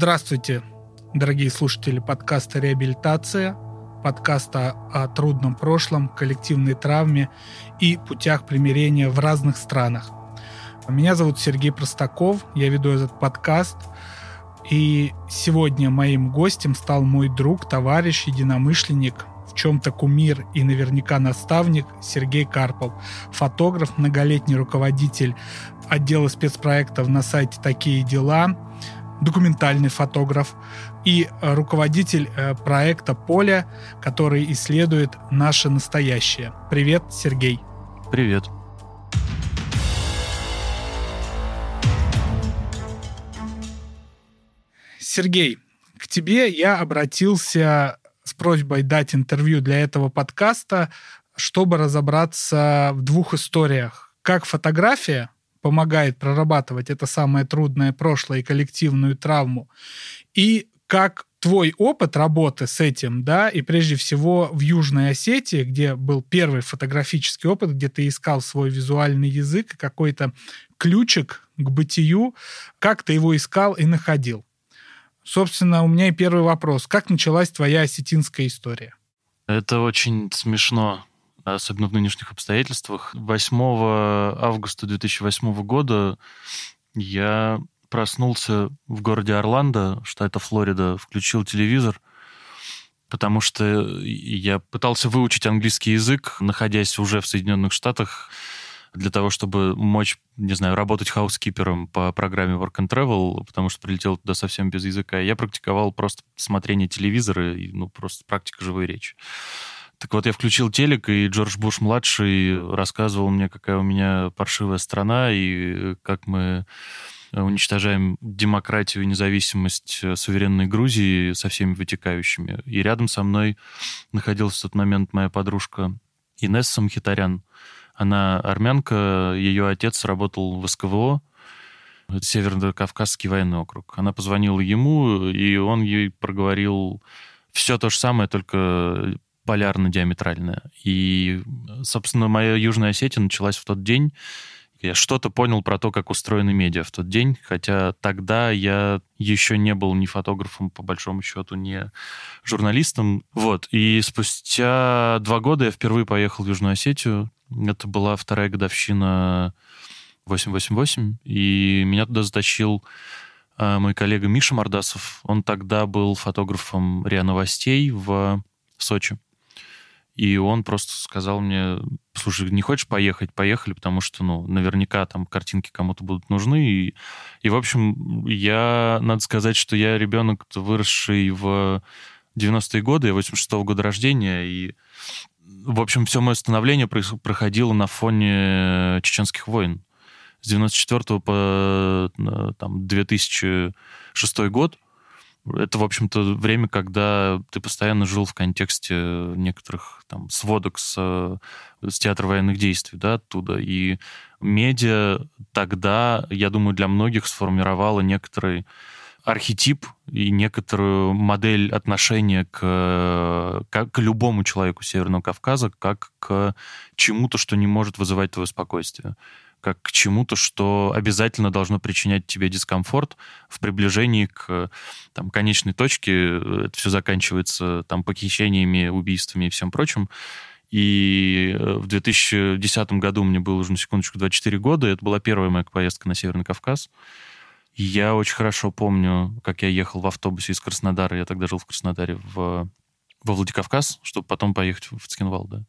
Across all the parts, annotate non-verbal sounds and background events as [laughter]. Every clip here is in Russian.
Здравствуйте, дорогие слушатели подкаста «Реабилитация», подкаста о трудном прошлом, коллективной травме и путях примирения в разных странах. Меня зовут Сергей Простаков, я веду этот подкаст, и сегодня моим гостем стал мой друг, товарищ, единомышленник, в чем-то кумир и наверняка наставник Сергей Карпов, фотограф, многолетний руководитель отдела спецпроектов на сайте «Такие дела», документальный фотограф и руководитель э, проекта «Поле», который исследует наше настоящее. Привет, Сергей. Привет. Сергей, к тебе я обратился с просьбой дать интервью для этого подкаста, чтобы разобраться в двух историях. Как фотография помогает прорабатывать это самое трудное прошлое и коллективную травму, и как твой опыт работы с этим, да, и прежде всего в Южной Осетии, где был первый фотографический опыт, где ты искал свой визуальный язык какой-то ключик к бытию, как ты его искал и находил. Собственно, у меня и первый вопрос. Как началась твоя осетинская история? Это очень смешно особенно в нынешних обстоятельствах. 8 августа 2008 года я проснулся в городе Орландо, штата Флорида, включил телевизор, потому что я пытался выучить английский язык, находясь уже в Соединенных Штатах, для того, чтобы мочь, не знаю, работать хаускипером по программе Work and Travel, потому что прилетел туда совсем без языка. Я практиковал просто смотрение телевизора, и, ну, просто практика живой речи. Так вот, я включил телек, и Джордж Буш-младший рассказывал мне, какая у меня паршивая страна, и как мы уничтожаем демократию и независимость суверенной Грузии со всеми вытекающими. И рядом со мной находилась в тот момент моя подружка Инесса Мхитарян. Она армянка, ее отец работал в СКВО, Северно-Кавказский военный округ. Она позвонила ему, и он ей проговорил все то же самое, только полярно-диаметральная. И, собственно, моя Южная Осетия началась в тот день. Я что-то понял про то, как устроены медиа в тот день, хотя тогда я еще не был ни фотографом, по большому счету, ни журналистом. Вот. И спустя два года я впервые поехал в Южную Осетию. Это была вторая годовщина 888, и меня туда затащил а, мой коллега Миша Мордасов. Он тогда был фотографом РИА Новостей в Сочи. И он просто сказал мне, слушай, не хочешь поехать? Поехали, потому что, ну, наверняка там картинки кому-то будут нужны. И, и в общем, я, надо сказать, что я ребенок, выросший в 90-е годы, я 86-го года рождения, и, в общем, все мое становление проходило на фоне чеченских войн. С 94 по э, там, 2006 год — это, в общем-то, время, когда ты постоянно жил в контексте некоторых там сводок с, с театра военных действий, да, оттуда. И медиа тогда, я думаю, для многих сформировала некоторый архетип и некоторую модель отношения к, к, к любому человеку Северного Кавказа как к чему-то, что не может вызывать твое спокойствие как к чему-то, что обязательно должно причинять тебе дискомфорт в приближении к там, конечной точке. Это все заканчивается там, похищениями, убийствами и всем прочим. И э, в 2010 году мне было уже, на секундочку, 24 года. Это была первая моя поездка на Северный Кавказ. И я очень хорошо помню, как я ехал в автобусе из Краснодара. Я тогда жил в Краснодаре в, во Владикавказ, чтобы потом поехать в Цкинвал, да.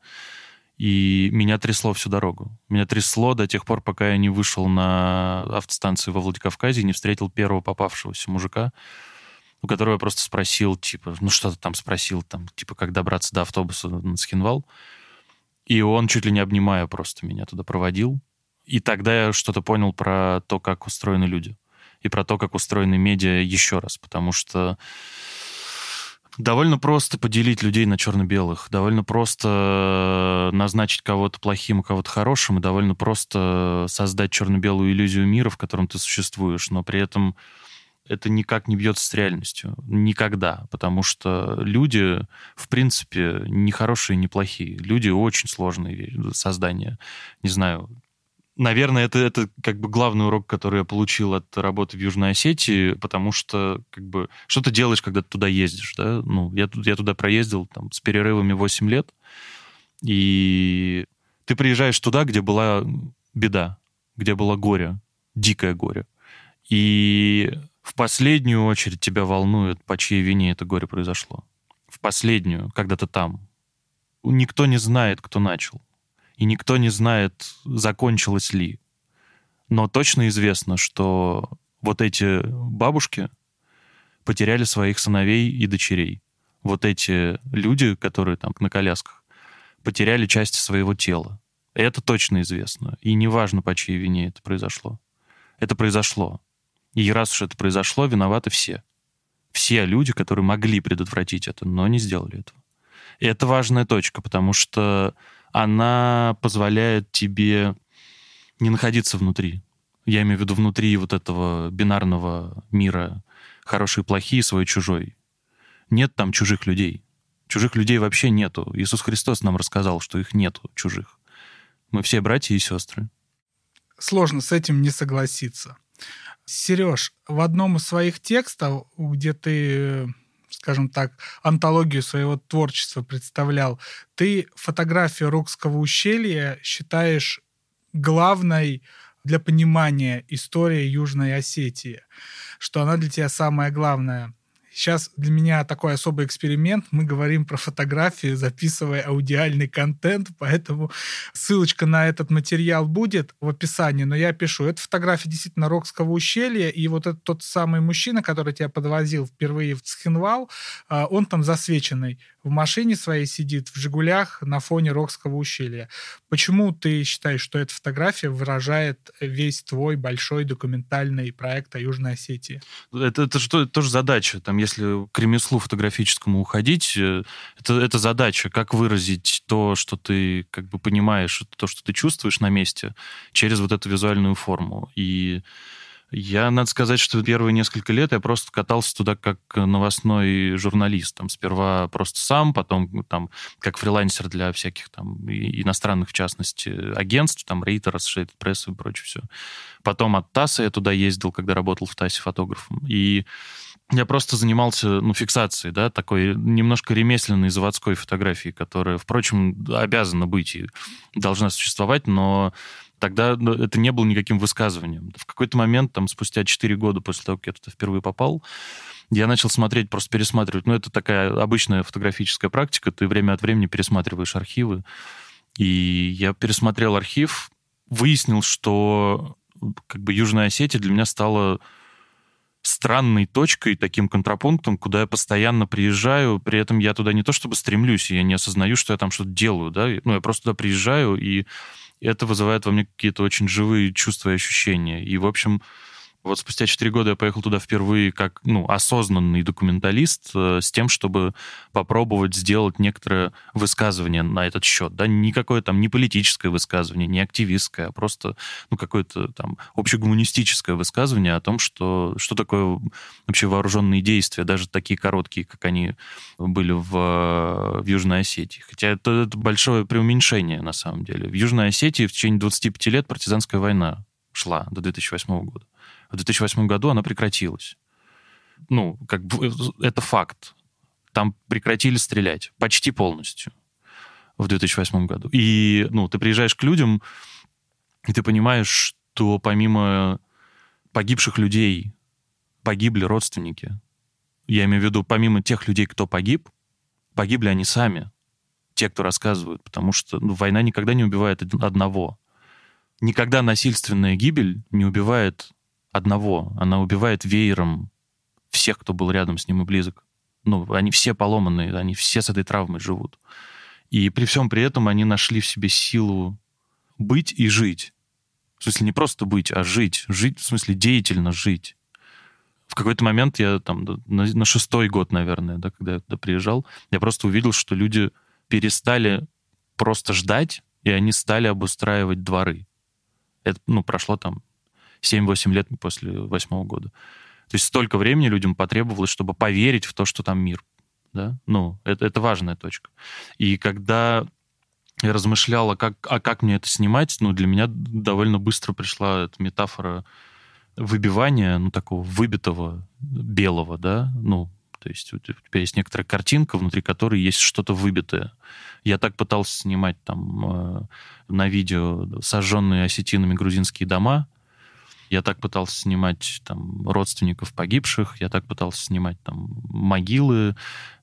И меня трясло всю дорогу. Меня трясло до тех пор, пока я не вышел на автостанцию во Владикавказе и не встретил первого попавшегося мужика, у которого я просто спросил, типа, ну что ты там спросил, там, типа, как добраться до автобуса на Схинвал. И он, чуть ли не обнимая, просто меня туда проводил. И тогда я что-то понял про то, как устроены люди. И про то, как устроены медиа еще раз. Потому что Довольно просто поделить людей на черно-белых, довольно просто э, назначить кого-то плохим, кого-то хорошим, и довольно просто создать черно-белую иллюзию мира, в котором ты существуешь, но при этом это никак не бьется с реальностью. Никогда. Потому что люди, в принципе, не хорошие, не плохие. Люди очень сложные создания. Не знаю, наверное, это, это как бы главный урок, который я получил от работы в Южной Осетии, потому что как бы что ты делаешь, когда ты туда ездишь, да? Ну, я, я туда проездил там, с перерывами 8 лет, и ты приезжаешь туда, где была беда, где было горе, дикое горе. И в последнюю очередь тебя волнует, по чьей вине это горе произошло. В последнюю, когда ты там. Никто не знает, кто начал и никто не знает, закончилось ли. Но точно известно, что вот эти бабушки потеряли своих сыновей и дочерей. Вот эти люди, которые там на колясках, потеряли части своего тела. Это точно известно. И неважно, по чьей вине это произошло. Это произошло. И раз уж это произошло, виноваты все. Все люди, которые могли предотвратить это, но не сделали этого. И это важная точка, потому что она позволяет тебе не находиться внутри. Я имею в виду внутри вот этого бинарного мира хороший, плохие, свой, чужой. Нет там чужих людей. Чужих людей вообще нету. Иисус Христос нам рассказал, что их нету, чужих. Мы все братья и сестры. Сложно с этим не согласиться. Сереж, в одном из своих текстов, где ты скажем так, антологию своего творчества представлял, ты фотографию Рокского ущелья считаешь главной для понимания истории Южной Осетии, что она для тебя самая главная. Сейчас для меня такой особый эксперимент. Мы говорим про фотографии, записывая аудиальный контент, поэтому ссылочка на этот материал будет в описании, но я пишу. Это фотография действительно Рокского ущелья, и вот этот тот самый мужчина, который тебя подвозил впервые в Цхинвал, а, он там засвеченный в машине своей сидит, в «Жигулях» на фоне Рокского ущелья. Почему ты считаешь, что эта фотография выражает весь твой большой документальный проект о Южной Осетии? Это, это, же, тоже задача. Там, если к ремеслу фотографическому уходить, э, это, это задача, как выразить то, что ты как бы понимаешь, то, что ты чувствуешь на месте, через вот эту визуальную форму. И я, надо сказать, что первые несколько лет я просто катался туда как новостной журналист. Там сперва просто сам, потом там как фрилансер для всяких там иностранных, в частности, агентств, там Рейтер, Associated Press и прочее все. Потом от ТАССа я туда ездил, когда работал в ТАССе фотографом. И я просто занимался, ну, фиксацией, да, такой немножко ремесленной заводской фотографии, которая, впрочем, обязана быть и должна существовать, но тогда ну, это не было никаким высказыванием. В какой-то момент, там, спустя 4 года после того, как я туда впервые попал, я начал смотреть, просто пересматривать. Ну, это такая обычная фотографическая практика. Ты время от времени пересматриваешь архивы. И я пересмотрел архив, выяснил, что как бы Южная Осетия для меня стала странной точкой, таким контрапунктом, куда я постоянно приезжаю, при этом я туда не то чтобы стремлюсь, я не осознаю, что я там что-то делаю, да, ну, я просто туда приезжаю, и это вызывает во мне какие-то очень живые чувства и ощущения. И, в общем, вот спустя 4 года я поехал туда впервые как ну, осознанный документалист э, с тем, чтобы попробовать сделать некоторое высказывание на этот счет. Да? Никакое там не политическое высказывание, не активистское, а просто ну, какое-то там общегуманистическое высказывание о том, что, что такое вообще вооруженные действия, даже такие короткие, как они были в, в Южной Осетии. Хотя это, это большое преуменьшение на самом деле. В Южной Осетии в течение 25 лет партизанская война шла до 2008 года в 2008 году она прекратилась. Ну, как бы это факт. Там прекратили стрелять почти полностью в 2008 году. И, ну, ты приезжаешь к людям, и ты понимаешь, что помимо погибших людей погибли родственники. Я имею в виду, помимо тех людей, кто погиб, погибли они сами, те, кто рассказывают, потому что ну, война никогда не убивает одного. Никогда насильственная гибель не убивает одного. Она убивает веером всех, кто был рядом с ним и близок. Ну, они все поломанные, они все с этой травмой живут. И при всем при этом они нашли в себе силу быть и жить. В смысле, не просто быть, а жить. Жить, в смысле, деятельно жить. В какой-то момент я там на, на шестой год, наверное, да, когда я туда приезжал, я просто увидел, что люди перестали просто ждать, и они стали обустраивать дворы. Это, ну, прошло там 7-8 лет после восьмого года. То есть столько времени людям потребовалось, чтобы поверить в то, что там мир. Да? Ну, это, это важная точка. И когда я размышлял, а как, а как мне это снимать, ну, для меня довольно быстро пришла эта метафора выбивания, ну, такого выбитого белого, да, ну, то есть у тебя есть некоторая картинка, внутри которой есть что-то выбитое. Я так пытался снимать там э, на видео сожженные осетинами грузинские дома, я так пытался снимать там родственников погибших, я так пытался снимать там могилы,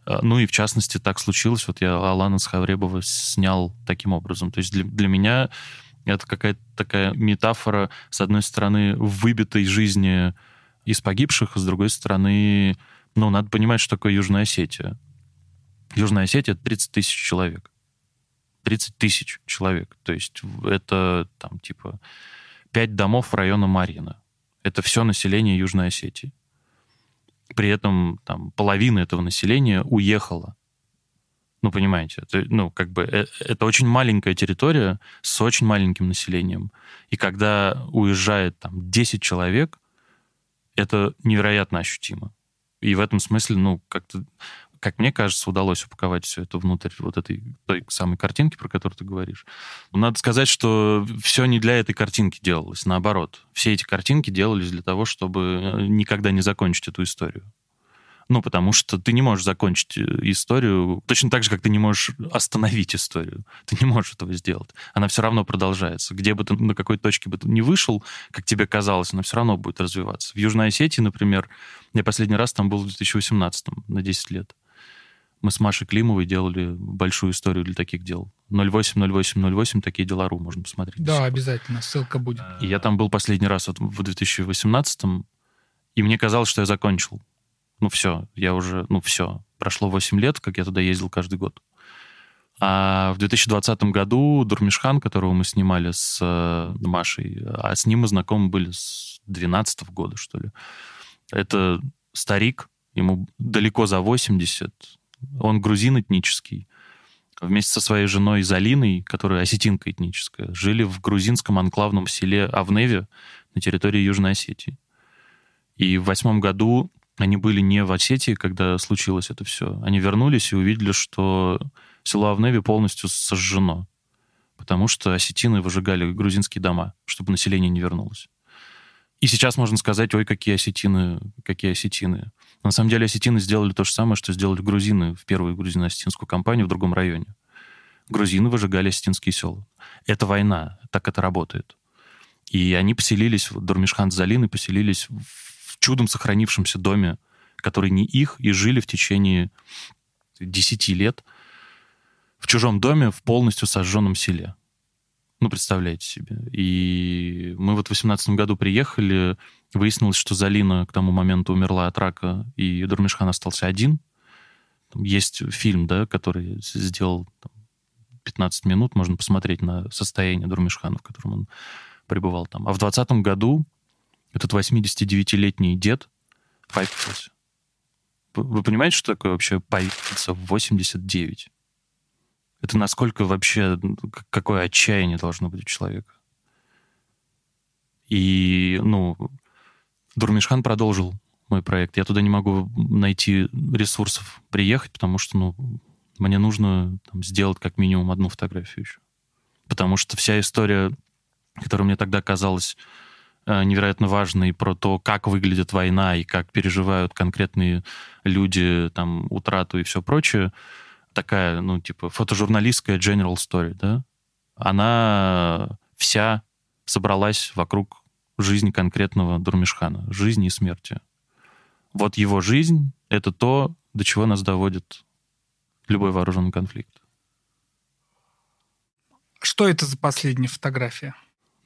э, ну и в частности так случилось, вот я Алана Схавребова снял таким образом. То есть для, для меня это какая-то такая метафора, с одной стороны, выбитой жизни из погибших, а с другой стороны, ну, надо понимать, что такое Южная Осетия. Южная Осетия — это 30 тысяч человек. 30 тысяч человек. То есть это там типа 5 домов района Марина. Это все население Южной Осетии. При этом там половина этого населения уехала. Ну, понимаете, это, ну, как бы, это, это очень маленькая территория с очень маленьким населением. И когда уезжает там 10 человек, это невероятно ощутимо. И в этом смысле, ну, как-то, как мне кажется, удалось упаковать все это внутрь вот этой той самой картинки, про которую ты говоришь. Надо сказать, что все не для этой картинки делалось, наоборот. Все эти картинки делались для того, чтобы э, никогда не закончить эту историю. Ну, потому что ты не можешь закончить э, историю точно так же, как ты не можешь остановить историю. Ты не можешь этого сделать. Она все равно продолжается. Где бы ты, на какой точке бы ты не вышел, как тебе казалось, она все равно будет развиваться. В Южной Осетии, например, я последний раз там был в 2018 на 10 лет. Мы с Машей Климовой делали большую историю для таких дел. 080808 такие дела.ру можно посмотреть. Да, обязательно, ссылка будет. И я там был последний раз вот в 2018 и мне казалось, что я закончил ну все, я уже, ну все, прошло 8 лет, как я туда ездил каждый год. А в 2020 году Дурмишхан, которого мы снимали с э, Машей, а с ним мы знакомы были с 12 года, что ли. Это старик, ему далеко за 80, он грузин этнический. Вместе со своей женой Залиной, которая осетинка этническая, жили в грузинском анклавном селе Авневе на территории Южной Осетии. И в восьмом году они были не в Осетии, когда случилось это все. Они вернулись и увидели, что село Авневи полностью сожжено, потому что осетины выжигали грузинские дома, чтобы население не вернулось. И сейчас можно сказать, ой, какие осетины, какие осетины. На самом деле осетины сделали то же самое, что сделали грузины в первую грузино-осетинскую кампанию в другом районе. Грузины выжигали осетинские села. Это война, так это работает. И они поселились, Дурмишхан с Залиной поселились в чудом сохранившемся доме, который не их, и жили в течение 10 лет в чужом доме в полностью сожженном селе. Ну, представляете себе. И мы вот в 18 году приехали, выяснилось, что Залина к тому моменту умерла от рака, и Дурмишхан остался один. Есть фильм, да, который сделал там, 15 минут, можно посмотреть на состояние Дурмишхана, в котором он пребывал там. А в 20 году этот 89-летний дед повесился. Вы понимаете, что такое вообще повеситься в 89? Это насколько вообще, какое отчаяние должно быть у человека? И, ну, Дурмишхан продолжил мой проект. Я туда не могу найти ресурсов приехать, потому что, ну, мне нужно там, сделать как минимум одну фотографию еще. Потому что вся история, которая мне тогда казалась Э, невероятно важный про то, как выглядит война и как переживают конкретные люди там утрату и все прочее, такая, ну, типа, фотожурналистская general story, да, она вся собралась вокруг жизни конкретного Дурмишхана, жизни и смерти. Вот его жизнь — это то, до чего нас доводит любой вооруженный конфликт. Что это за последняя фотография?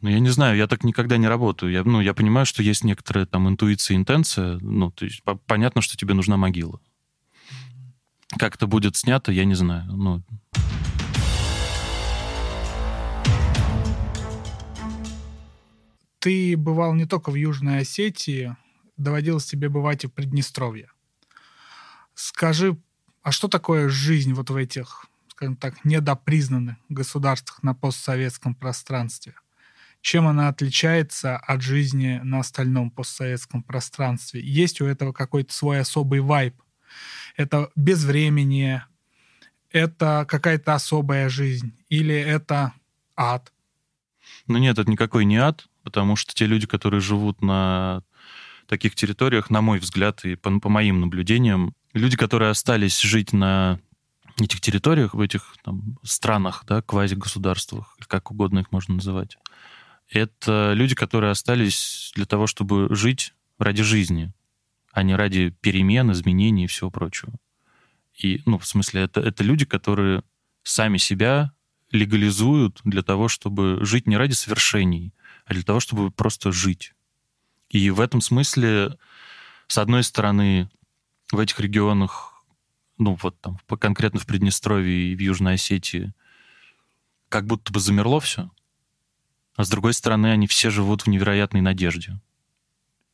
Ну, я не знаю, я так никогда не работаю. Я, ну, я понимаю, что есть некоторая там интуиция, интенция. Ну, то есть по- понятно, что тебе нужна могила. Как это будет снято, я не знаю. Ну... Ты бывал не только в Южной Осетии, доводилось тебе бывать и в Приднестровье. Скажи, а что такое жизнь вот в этих, скажем так, недопризнанных государствах на постсоветском пространстве? чем она отличается от жизни на остальном постсоветском пространстве. Есть у этого какой-то свой особый вайб. Это безвременье, это какая-то особая жизнь или это ад? Ну нет, это никакой не ад, потому что те люди, которые живут на таких территориях, на мой взгляд и по, по моим наблюдениям, люди, которые остались жить на этих территориях, в этих там, странах, да, квазигосударствах, как угодно их можно называть, это люди, которые остались для того, чтобы жить ради жизни, а не ради перемен, изменений и всего прочего. И, ну, в смысле, это, это люди, которые сами себя легализуют для того, чтобы жить не ради свершений, а для того, чтобы просто жить. И в этом смысле, с одной стороны, в этих регионах, ну вот там конкретно в Приднестровье и в Южной Осетии, как будто бы замерло все, а с другой стороны, они все живут в невероятной надежде.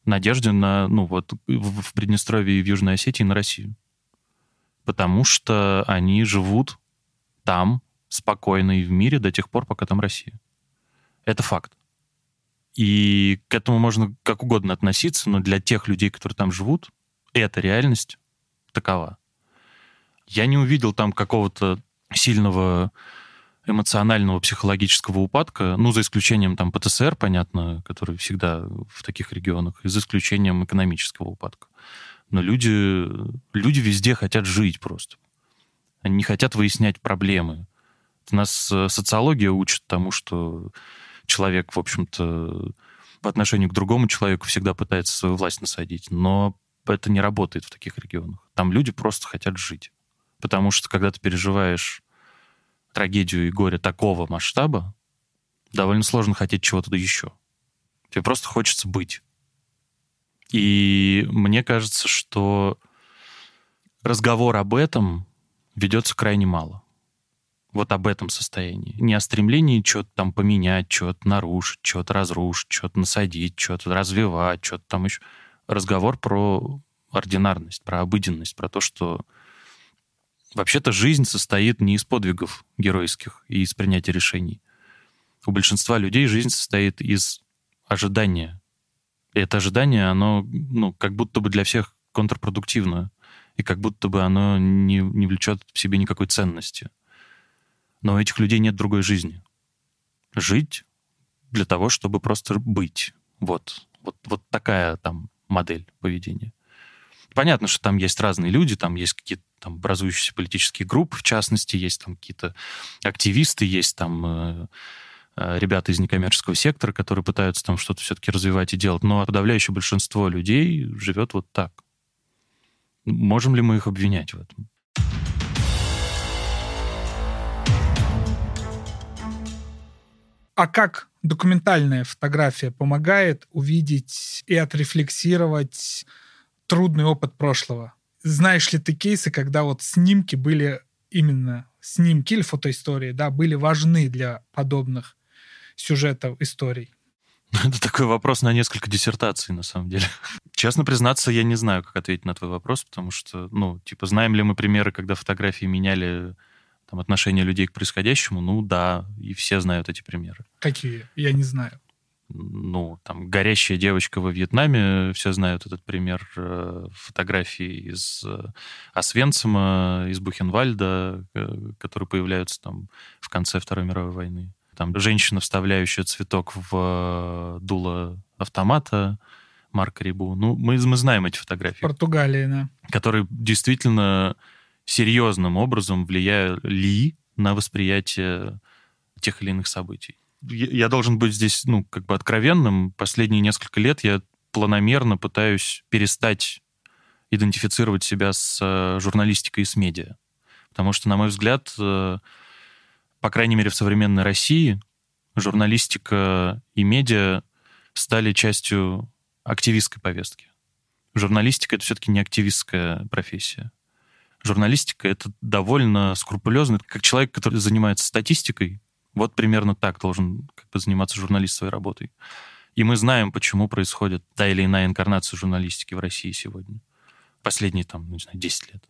Надежде на, ну вот, в Приднестровье и в Южной Осетии на Россию. Потому что они живут там спокойно и в мире до тех пор, пока там Россия. Это факт. И к этому можно как угодно относиться, но для тех людей, которые там живут, эта реальность такова. Я не увидел там какого-то сильного эмоционального психологического упадка, ну, за исключением там ПТСР, понятно, который всегда в таких регионах, и за исключением экономического упадка. Но люди, люди везде хотят жить просто. Они не хотят выяснять проблемы. Нас э, социология учит тому, что человек, в общем-то, по отношению к другому человеку всегда пытается свою власть насадить. Но это не работает в таких регионах. Там люди просто хотят жить. Потому что когда ты переживаешь трагедию и горе такого масштаба, довольно сложно хотеть чего-то еще. Тебе просто хочется быть. И мне кажется, что разговор об этом ведется крайне мало. Вот об этом состоянии. Не о стремлении что-то там поменять, что-то нарушить, что-то разрушить, что-то насадить, что-то развивать, что-то там еще. Разговор про ординарность, про обыденность, про то, что Вообще-то жизнь состоит не из подвигов геройских и из принятия решений. У большинства людей жизнь состоит из ожидания. И это ожидание, оно ну, как будто бы для всех контрпродуктивно, и как будто бы оно не, не влечет в себе никакой ценности. Но у этих людей нет другой жизни. Жить для того, чтобы просто быть. Вот, вот, вот такая там модель поведения. Понятно, что там есть разные люди, там есть какие-то там образующиеся политические группы, в частности, есть там какие-то активисты, есть там э, э, ребята из некоммерческого сектора, которые пытаются там что-то все-таки развивать и делать. Но подавляющее большинство людей живет вот так. Можем ли мы их обвинять в этом? А как документальная фотография помогает увидеть и отрефлексировать трудный опыт прошлого? знаешь ли ты кейсы, когда вот снимки были именно снимки или фотоистории, да, были важны для подобных сюжетов, историй? Это такой вопрос на несколько диссертаций, на самом деле. [laughs] Честно признаться, я не знаю, как ответить на твой вопрос, потому что, ну, типа, знаем ли мы примеры, когда фотографии меняли там, отношение людей к происходящему? Ну, да, и все знают эти примеры. Какие? Я не знаю ну, там, горящая девочка во Вьетнаме, все знают этот пример э, фотографий из э, Освенцима, из Бухенвальда, э, которые появляются там в конце Второй мировой войны. Там женщина, вставляющая цветок в дуло автомата, Марка Рибу. Ну, мы, мы знаем эти фотографии. Португалия, да. Которые действительно серьезным образом влияли на восприятие тех или иных событий я должен быть здесь, ну, как бы откровенным. Последние несколько лет я планомерно пытаюсь перестать идентифицировать себя с э, журналистикой и с медиа. Потому что, на мой взгляд, э, по крайней мере, в современной России журналистика и медиа стали частью активистской повестки. Журналистика — это все-таки не активистская профессия. Журналистика — это довольно скрупулезно. Как человек, который занимается статистикой, вот примерно так должен как бы, заниматься журналист своей работой. И мы знаем, почему происходит та или иная инкарнация журналистики в России сегодня. Последние, там, не знаю, 10 лет.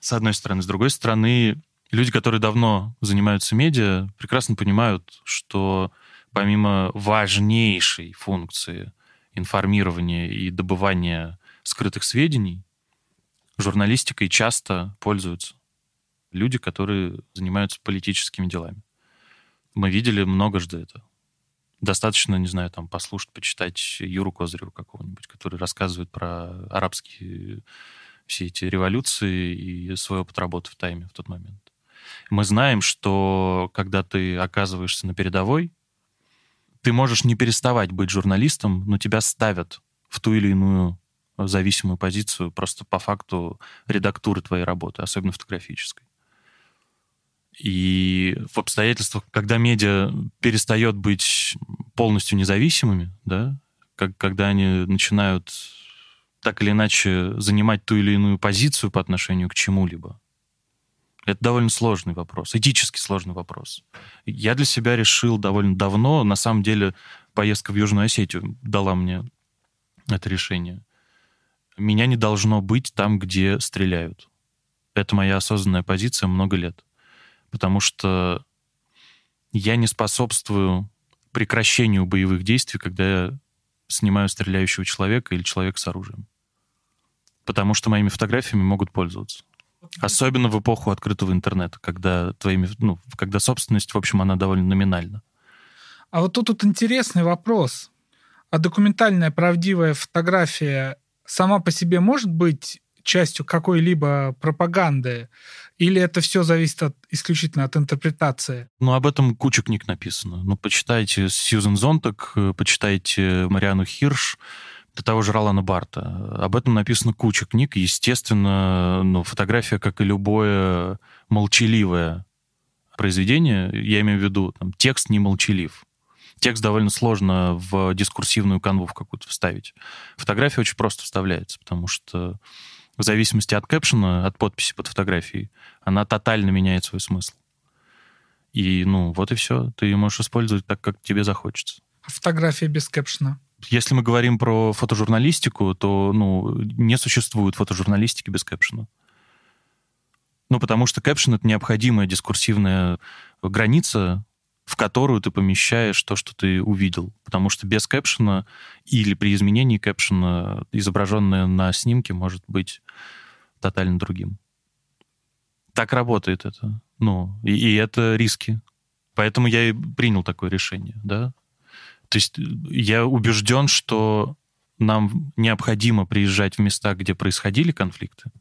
С одной стороны. С другой стороны, люди, которые давно занимаются медиа, прекрасно понимают, что помимо важнейшей функции информирования и добывания скрытых сведений, журналистикой часто пользуются. люди, которые занимаются политическими делами. Мы видели многожды это. Достаточно, не знаю, там послушать, почитать Юру Козыреву какого-нибудь, который рассказывает про арабские все эти революции и свой опыт работы в тайме в тот момент. Мы знаем, что когда ты оказываешься на передовой, ты можешь не переставать быть журналистом, но тебя ставят в ту или иную зависимую позицию просто по факту редактуры твоей работы, особенно фотографической. И в обстоятельствах, когда медиа перестает быть полностью независимыми, да, как, когда они начинают так или иначе занимать ту или иную позицию по отношению к чему-либо, это довольно сложный вопрос, этически сложный вопрос. Я для себя решил довольно давно, на самом деле поездка в Южную Осетию дала мне это решение. Меня не должно быть там, где стреляют. Это моя осознанная позиция много лет. Потому что я не способствую прекращению боевых действий, когда я снимаю стреляющего человека или человека с оружием. Потому что моими фотографиями могут пользоваться. Особенно в эпоху открытого интернета, когда твоими, ну, когда собственность, в общем, она довольно номинальна. А вот тут, тут интересный вопрос. А документальная правдивая фотография сама по себе может быть частью какой-либо пропаганды? Или это все зависит от, исключительно от интерпретации? Ну, об этом куча книг написано. Ну, почитайте Сьюзен Зонтак, почитайте Мариану Хирш, до того же Ролана Барта. Об этом написано куча книг. Естественно, ну, фотография, как и любое молчаливое произведение, я имею в виду, там, текст не молчалив. Текст довольно сложно в дискурсивную канву в какую-то вставить. Фотография очень просто вставляется, потому что в зависимости от кэпшена, от подписи под фотографией, она тотально меняет свой смысл. И, ну, вот и все. Ты ее можешь использовать так, как тебе захочется. Фотография без кэпшена? Если мы говорим про фотожурналистику, то ну, не существует фотожурналистики без кэпшена. Ну, потому что кэпшен — это необходимая дискурсивная граница, в которую ты помещаешь то, что ты увидел. Потому что без кэпшена или при изменении кэпшена изображенное на снимке может быть тотально другим. Так работает это. Ну, и, и это риски. Поэтому я и принял такое решение, да. То есть я убежден, что нам необходимо приезжать в места, где происходили конфликты,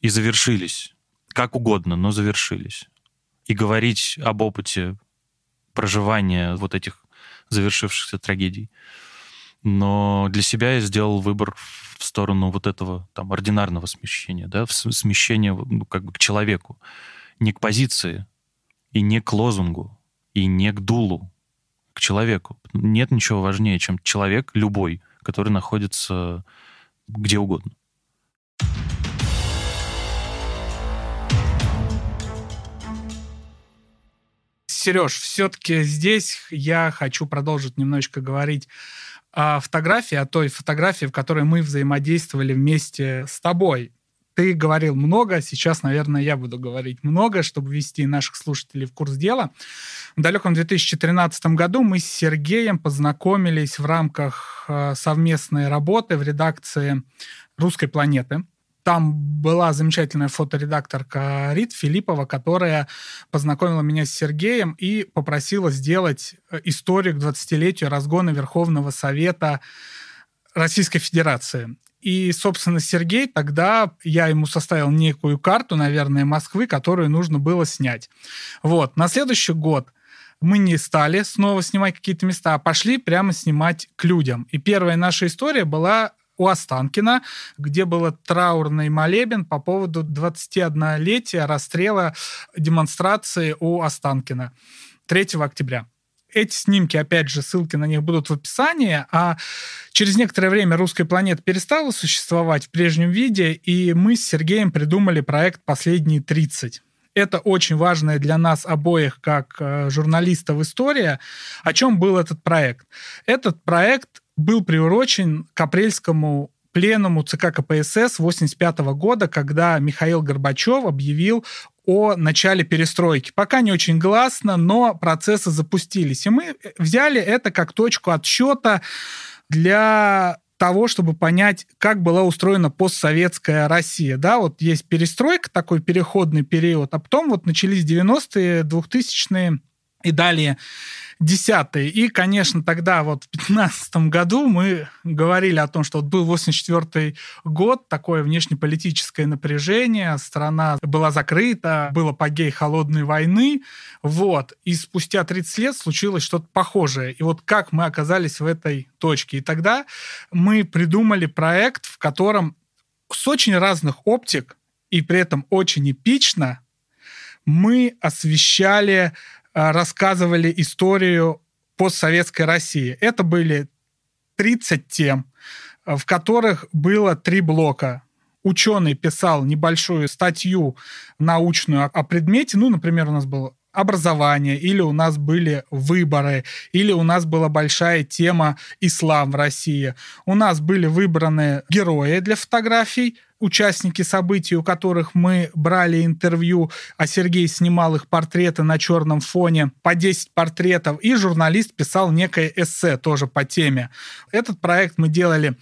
и завершились. Как угодно, но завершились. И говорить об опыте проживания вот этих завершившихся трагедий. Но для себя я сделал выбор в сторону вот этого там ординарного смещения, да, смещения ну, как бы к человеку, не к позиции, и не к лозунгу, и не к дулу, к человеку. Нет ничего важнее, чем человек любой, который находится где угодно. Сереж, все-таки здесь я хочу продолжить немножечко говорить о фотографии, о той фотографии, в которой мы взаимодействовали вместе с тобой. Ты говорил много, сейчас, наверное, я буду говорить много, чтобы ввести наших слушателей в курс дела. В далеком 2013 году мы с Сергеем познакомились в рамках э, совместной работы в редакции «Русской планеты». Там была замечательная фоторедакторка Рит Филиппова, которая познакомила меня с Сергеем и попросила сделать э, историю к 20-летию разгона Верховного Совета Российской Федерации. И, собственно, Сергей тогда, я ему составил некую карту, наверное, Москвы, которую нужно было снять. Вот. На следующий год мы не стали снова снимать какие-то места, а пошли прямо снимать к людям. И первая наша история была у Останкина, где был траурный молебен по поводу 21-летия расстрела демонстрации у Останкина 3 октября. Эти снимки, опять же, ссылки на них будут в описании, а через некоторое время «Русская планета» перестала существовать в прежнем виде, и мы с Сергеем придумали проект «Последние 30». Это очень важная для нас обоих, как э, журналистов, история. О чем был этот проект? Этот проект был приурочен к апрельскому пленуму ЦК КПСС 1985 года, когда Михаил Горбачев объявил о начале перестройки. Пока не очень гласно, но процессы запустились. И мы взяли это как точку отсчета для того, чтобы понять, как была устроена постсоветская Россия. Да, вот есть перестройка, такой переходный период, а потом вот начались 90-е, 2000-е и далее десятые. И, конечно, тогда вот в 2015 году мы говорили о том, что вот был 84 год, такое внешнеполитическое напряжение, страна была закрыта, был апогей холодной войны, вот. И спустя 30 лет случилось что-то похожее. И вот как мы оказались в этой точке. И тогда мы придумали проект, в котором с очень разных оптик и при этом очень эпично мы освещали рассказывали историю постсоветской России. Это были 30 тем, в которых было три блока. Ученый писал небольшую статью научную о предмете. Ну, например, у нас был образование, или у нас были выборы, или у нас была большая тема ислам в России. У нас были выбраны герои для фотографий, участники событий, у которых мы брали интервью, а Сергей снимал их портреты на черном фоне, по 10 портретов, и журналист писал некое эссе тоже по теме. Этот проект мы делали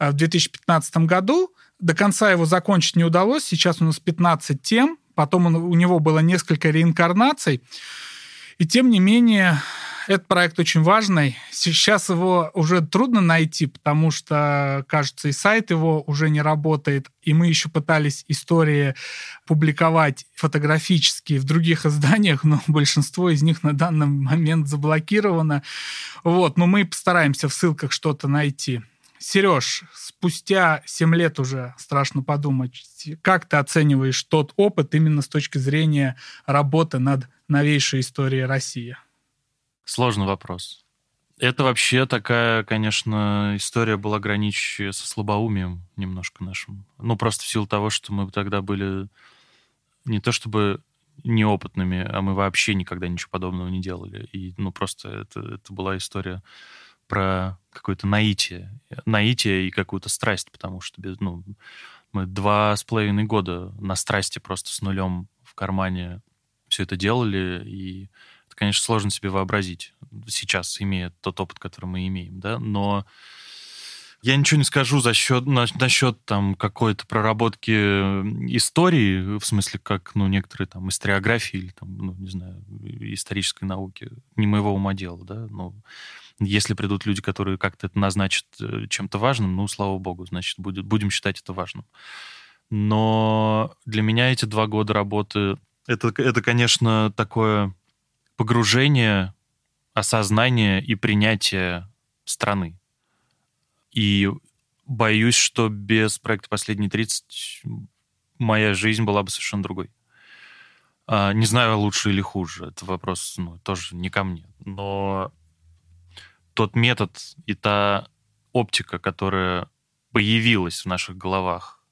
э, в 2015 году, до конца его закончить не удалось, сейчас у нас 15 тем, потом он, у него было несколько реинкарнаций. И тем не менее, этот проект очень важный. Сейчас его уже трудно найти, потому что, кажется, и сайт его уже не работает. И мы еще пытались истории публиковать фотографически в других [laughs] изданиях, но большинство из них на данный момент заблокировано. Вот, но мы постараемся в ссылках что-то найти. Сереж, спустя 7 лет уже страшно подумать, как ты оцениваешь тот опыт именно с точки зрения работы над новейшей историей России? Сложный вопрос. Это вообще такая, конечно, история была граничащая со слабоумием немножко нашим. Ну, просто в силу того, что мы тогда были не то чтобы неопытными, а мы вообще никогда ничего подобного не делали. И, ну, просто это, это была история про какое-то наитие. Наитие и какую-то страсть, потому что без, ну, мы два с половиной года на страсти просто с нулем в кармане все это делали, и это, конечно, сложно себе вообразить сейчас, имея тот опыт, который мы имеем, да, но я ничего не скажу за счет, на, насчет там какой-то проработки истории, в смысле, как, ну, некоторые там историографии или там, ну, не знаю, исторической науки. Не моего ума дело, да, но если придут люди, которые как-то это назначат э, чем-то важным, ну, слава богу, значит, будет, будем считать это важным. Но для меня эти два года работы, это, это конечно, такое погружение, осознание и принятие страны. И боюсь, что без проекта «Последние 30» моя жизнь была бы совершенно другой. А, не знаю, лучше или хуже. Это вопрос ну, тоже не ко мне. Но тот метод и та оптика, которая появилась в наших головах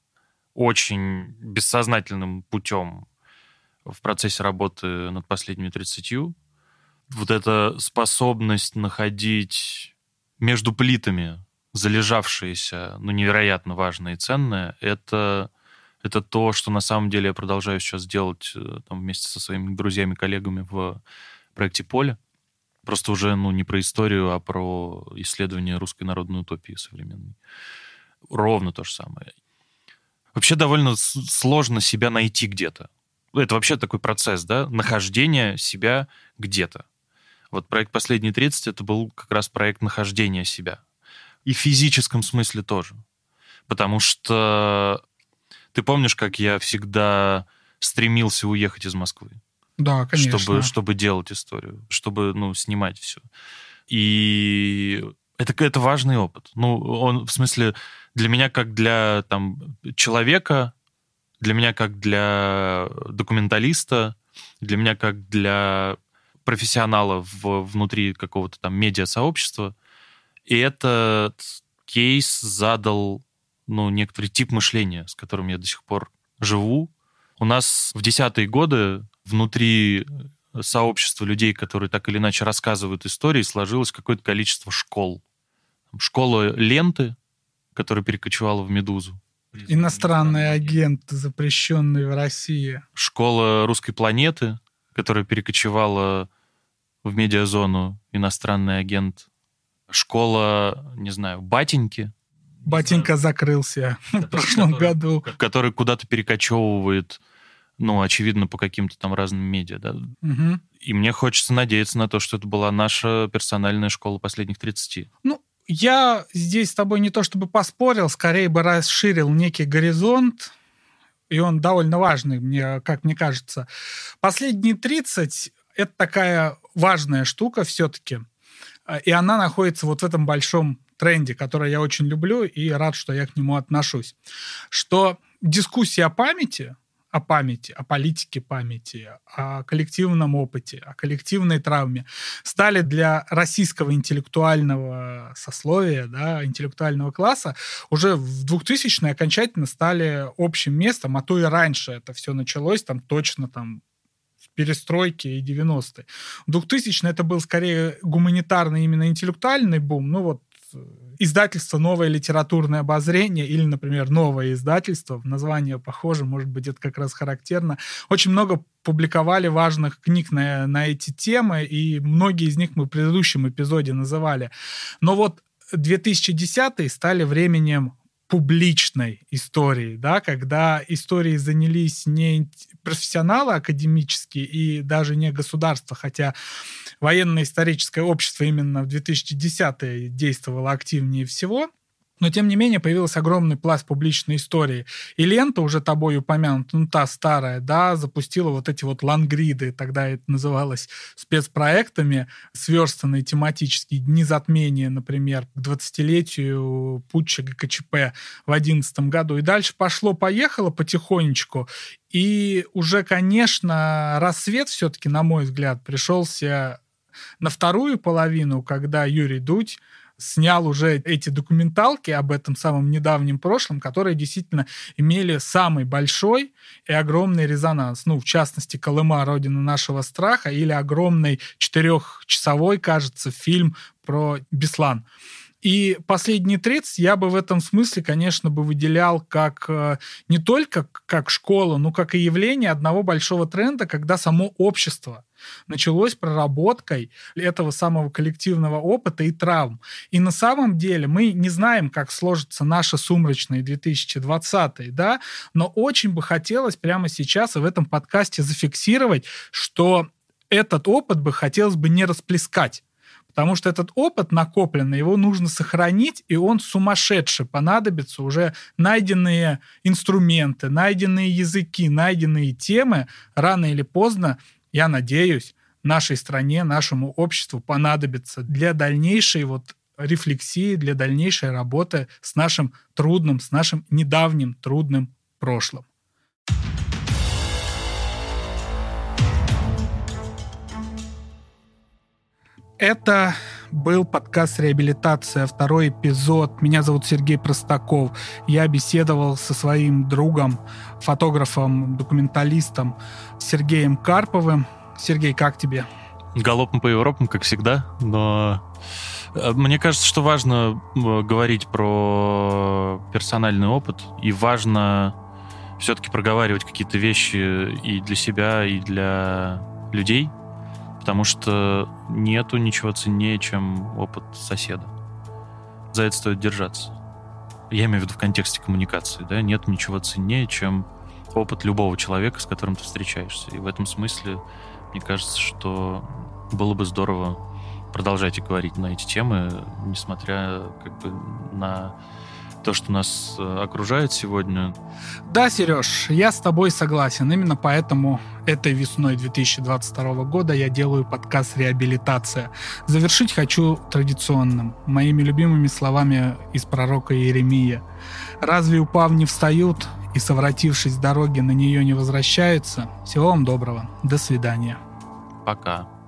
очень бессознательным путем в процессе работы над последними 30, вот эта способность находить между плитами залежавшиеся, ну, невероятно важное и ценное, это, это то, что на самом деле я продолжаю сейчас делать э, там, вместе со своими друзьями, коллегами в проекте «Поле». Просто уже ну, не про историю, а про исследование русской народной утопии современной. Ровно то же самое. Вообще довольно сложно себя найти где-то. Это вообще такой процесс, да, нахождения себя где-то. Вот проект «Последние 30» — это был как раз проект нахождения себя. И в физическом смысле тоже. Потому что ты помнишь, как я всегда стремился уехать из Москвы? Да, конечно. Чтобы, чтобы делать историю, чтобы, ну, снимать все. И это, это важный опыт. Ну, он, в смысле, для меня как для там, человека, для меня как для документалиста, для меня как для профессионала в, внутри какого-то там медиа-сообщества. И этот кейс задал ну, некоторый тип мышления, с которым я до сих пор живу. У нас в десятые годы внутри э, сообщества людей, которые так или иначе рассказывают истории, сложилось какое-то количество школ. Школа ленты, которая перекочевала в «Медузу». Иностранный агент, запрещенный в России. Школа русской планеты, которая перекочевала в медиазону «Иностранный агент». Школа, не знаю, батеньки, Ботинка закрылся [laughs] в прошлом году. Который куда-то перекочевывает, ну, очевидно, по каким-то там разным медиа, да. Угу. И мне хочется надеяться на то, что это была наша персональная школа последних 30. Ну, я здесь с тобой не то чтобы поспорил, скорее бы расширил некий горизонт, и он довольно важный, мне, как мне кажется. Последние 30 — это такая важная штука все-таки, и она находится вот в этом большом тренде, который я очень люблю и рад, что я к нему отношусь. Что дискуссия о памяти, о памяти, о политике памяти, о коллективном опыте, о коллективной травме стали для российского интеллектуального сословия, да, интеллектуального класса уже в 2000-е окончательно стали общим местом, а то и раньше это все началось, там точно там перестройки и 90-е. 2000 это был скорее гуманитарный, именно интеллектуальный бум. Ну вот издательство «Новое литературное обозрение» или, например, «Новое издательство», название похоже, может быть, это как раз характерно, очень много публиковали важных книг на, на эти темы, и многие из них мы в предыдущем эпизоде называли. Но вот 2010-е стали временем публичной истории, да, когда истории занялись не профессионалы академические и даже не государство, хотя военно-историческое общество именно в 2010-е действовало активнее всего, но, тем не менее, появился огромный пласт публичной истории. И лента, уже тобой упомянута, ну, та старая, да, запустила вот эти вот лангриды, тогда это называлось спецпроектами, сверстанные тематические дни затмения, например, к 20-летию путча ГКЧП в 2011 году. И дальше пошло-поехало потихонечку. И уже, конечно, рассвет все-таки, на мой взгляд, пришелся на вторую половину, когда Юрий Дудь снял уже эти документалки об этом самом недавнем прошлом, которые действительно имели самый большой и огромный резонанс. Ну, в частности, «Колыма. Родина нашего страха» или огромный четырехчасовой, кажется, фильм про Беслан. И последние 30 я бы в этом смысле, конечно, бы выделял как э, не только как школу, но как и явление одного большого тренда, когда само общество началось проработкой этого самого коллективного опыта и травм. И на самом деле мы не знаем, как сложится наши сумрачные 2020 да, но очень бы хотелось прямо сейчас и в этом подкасте зафиксировать, что этот опыт бы хотелось бы не расплескать. Потому что этот опыт накопленный, его нужно сохранить, и он сумасшедший. Понадобятся уже найденные инструменты, найденные языки, найденные темы. Рано или поздно, я надеюсь, нашей стране, нашему обществу понадобится для дальнейшей вот рефлексии, для дальнейшей работы с нашим трудным, с нашим недавним трудным прошлым. Это был подкаст «Реабилитация», второй эпизод. Меня зовут Сергей Простаков. Я беседовал со своим другом, фотографом, документалистом Сергеем Карповым. Сергей, как тебе? Галопом по Европам, как всегда, но э, мне кажется, что важно э, говорить про персональный опыт, и важно все-таки проговаривать какие-то вещи и для себя, и для людей, потому что нету ничего ценнее, чем опыт соседа. За это стоит держаться. Я имею в виду в контексте коммуникации, да, нет ничего ценнее, чем опыт любого человека, с которым ты встречаешься. И в этом смысле, мне кажется, что было бы здорово продолжать говорить на эти темы, несмотря как бы на то, что нас э, окружает сегодня. Да, Сереж, я с тобой согласен. Именно поэтому этой весной 2022 года я делаю подкаст «Реабилитация». Завершить хочу традиционным, моими любимыми словами из пророка Иеремия. «Разве упав не встают, и, совратившись с дороги, на нее не возвращаются? Всего вам доброго. До свидания». Пока.